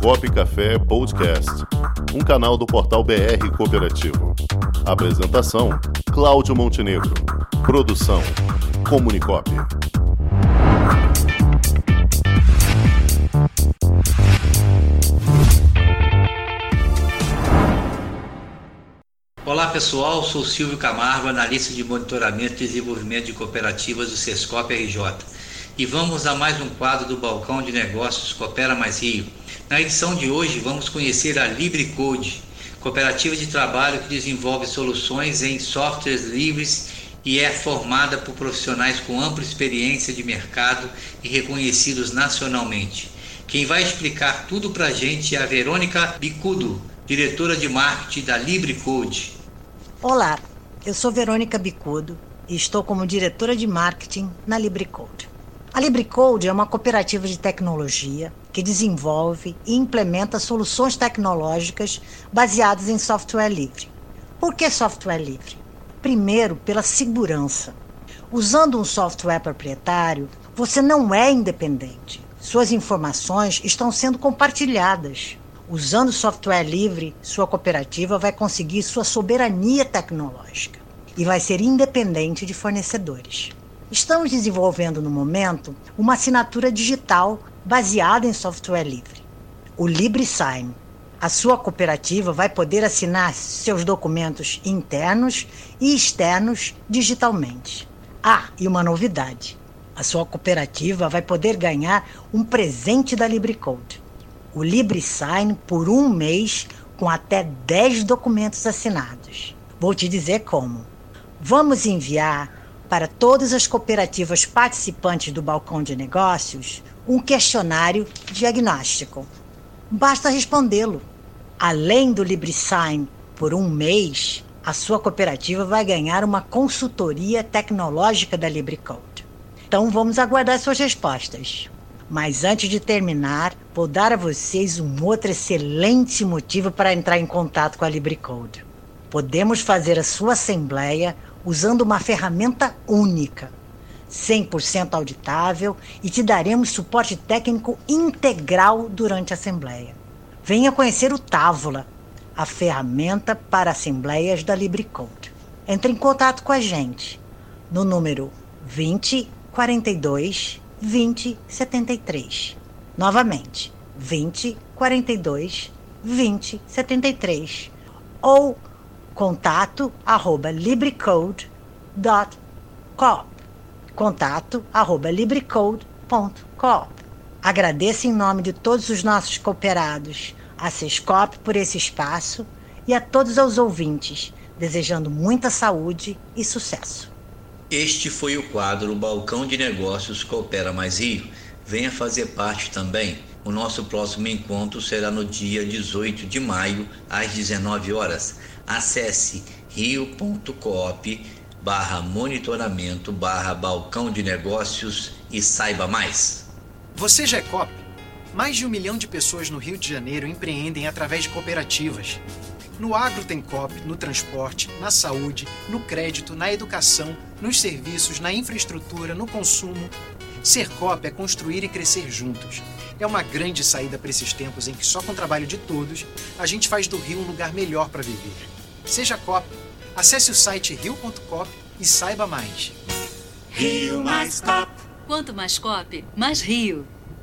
Cop Café Podcast, um canal do portal BR Cooperativo. Apresentação: Cláudio Montenegro. Produção: Comunicop. Olá pessoal, sou Silvio Camargo, analista de monitoramento e desenvolvimento de cooperativas do Sescop RJ. E vamos a mais um quadro do Balcão de Negócios Coopera Mais Rio. Na edição de hoje vamos conhecer a LibreCode, cooperativa de trabalho que desenvolve soluções em softwares livres e é formada por profissionais com ampla experiência de mercado e reconhecidos nacionalmente. Quem vai explicar tudo para a gente é a Verônica Bicudo, diretora de marketing da LibreCode. Olá, eu sou Verônica Bicudo e estou como diretora de marketing na LibreCode. A LibreCode é uma cooperativa de tecnologia que desenvolve e implementa soluções tecnológicas baseadas em software livre. Por que software livre? Primeiro, pela segurança. Usando um software proprietário, você não é independente. Suas informações estão sendo compartilhadas. Usando software livre, sua cooperativa vai conseguir sua soberania tecnológica e vai ser independente de fornecedores. Estamos desenvolvendo no momento uma assinatura digital baseada em software livre, o LibreSign. A sua cooperativa vai poder assinar seus documentos internos e externos digitalmente. Ah, e uma novidade: a sua cooperativa vai poder ganhar um presente da LibreCode o LibreSign por um mês com até 10 documentos assinados. Vou te dizer como. Vamos enviar para todas as cooperativas participantes do balcão de negócios um questionário diagnóstico. Basta respondê-lo. Além do LibreSign por um mês, a sua cooperativa vai ganhar uma consultoria tecnológica da LibreCode. Então vamos aguardar suas respostas. Mas antes de terminar, vou dar a vocês um outro excelente motivo para entrar em contato com a LibreCode. Podemos fazer a sua assembleia usando uma ferramenta única, 100% auditável e te daremos suporte técnico integral durante a assembleia. Venha conhecer o Távola, a ferramenta para assembleias da LibreCode. Entre em contato com a gente no número 2042 20 73. Novamente, 20 42 20 73 ou contato arroba librecode.com contato arroba librecode.com Agradeço em nome de todos os nossos cooperados a Sescop por esse espaço e a todos os ouvintes, desejando muita saúde e sucesso. Este foi o quadro Balcão de Negócios Coopera Mais Rio. Venha fazer parte também. O nosso próximo encontro será no dia 18 de maio, às 19 horas. Acesse rio.coop barra monitoramento barra balcão de negócios e saiba mais. Você já é COP? Mais de um milhão de pessoas no Rio de Janeiro empreendem através de cooperativas. No agro tem COP, no transporte, na saúde, no crédito, na educação, nos serviços, na infraestrutura, no consumo. Ser COP é construir e crescer juntos. É uma grande saída para esses tempos em que só com o trabalho de todos a gente faz do Rio um lugar melhor para viver. Seja COP. Acesse o site rio.cop e saiba mais. Rio Mais COP. Quanto mais COP, mais Rio.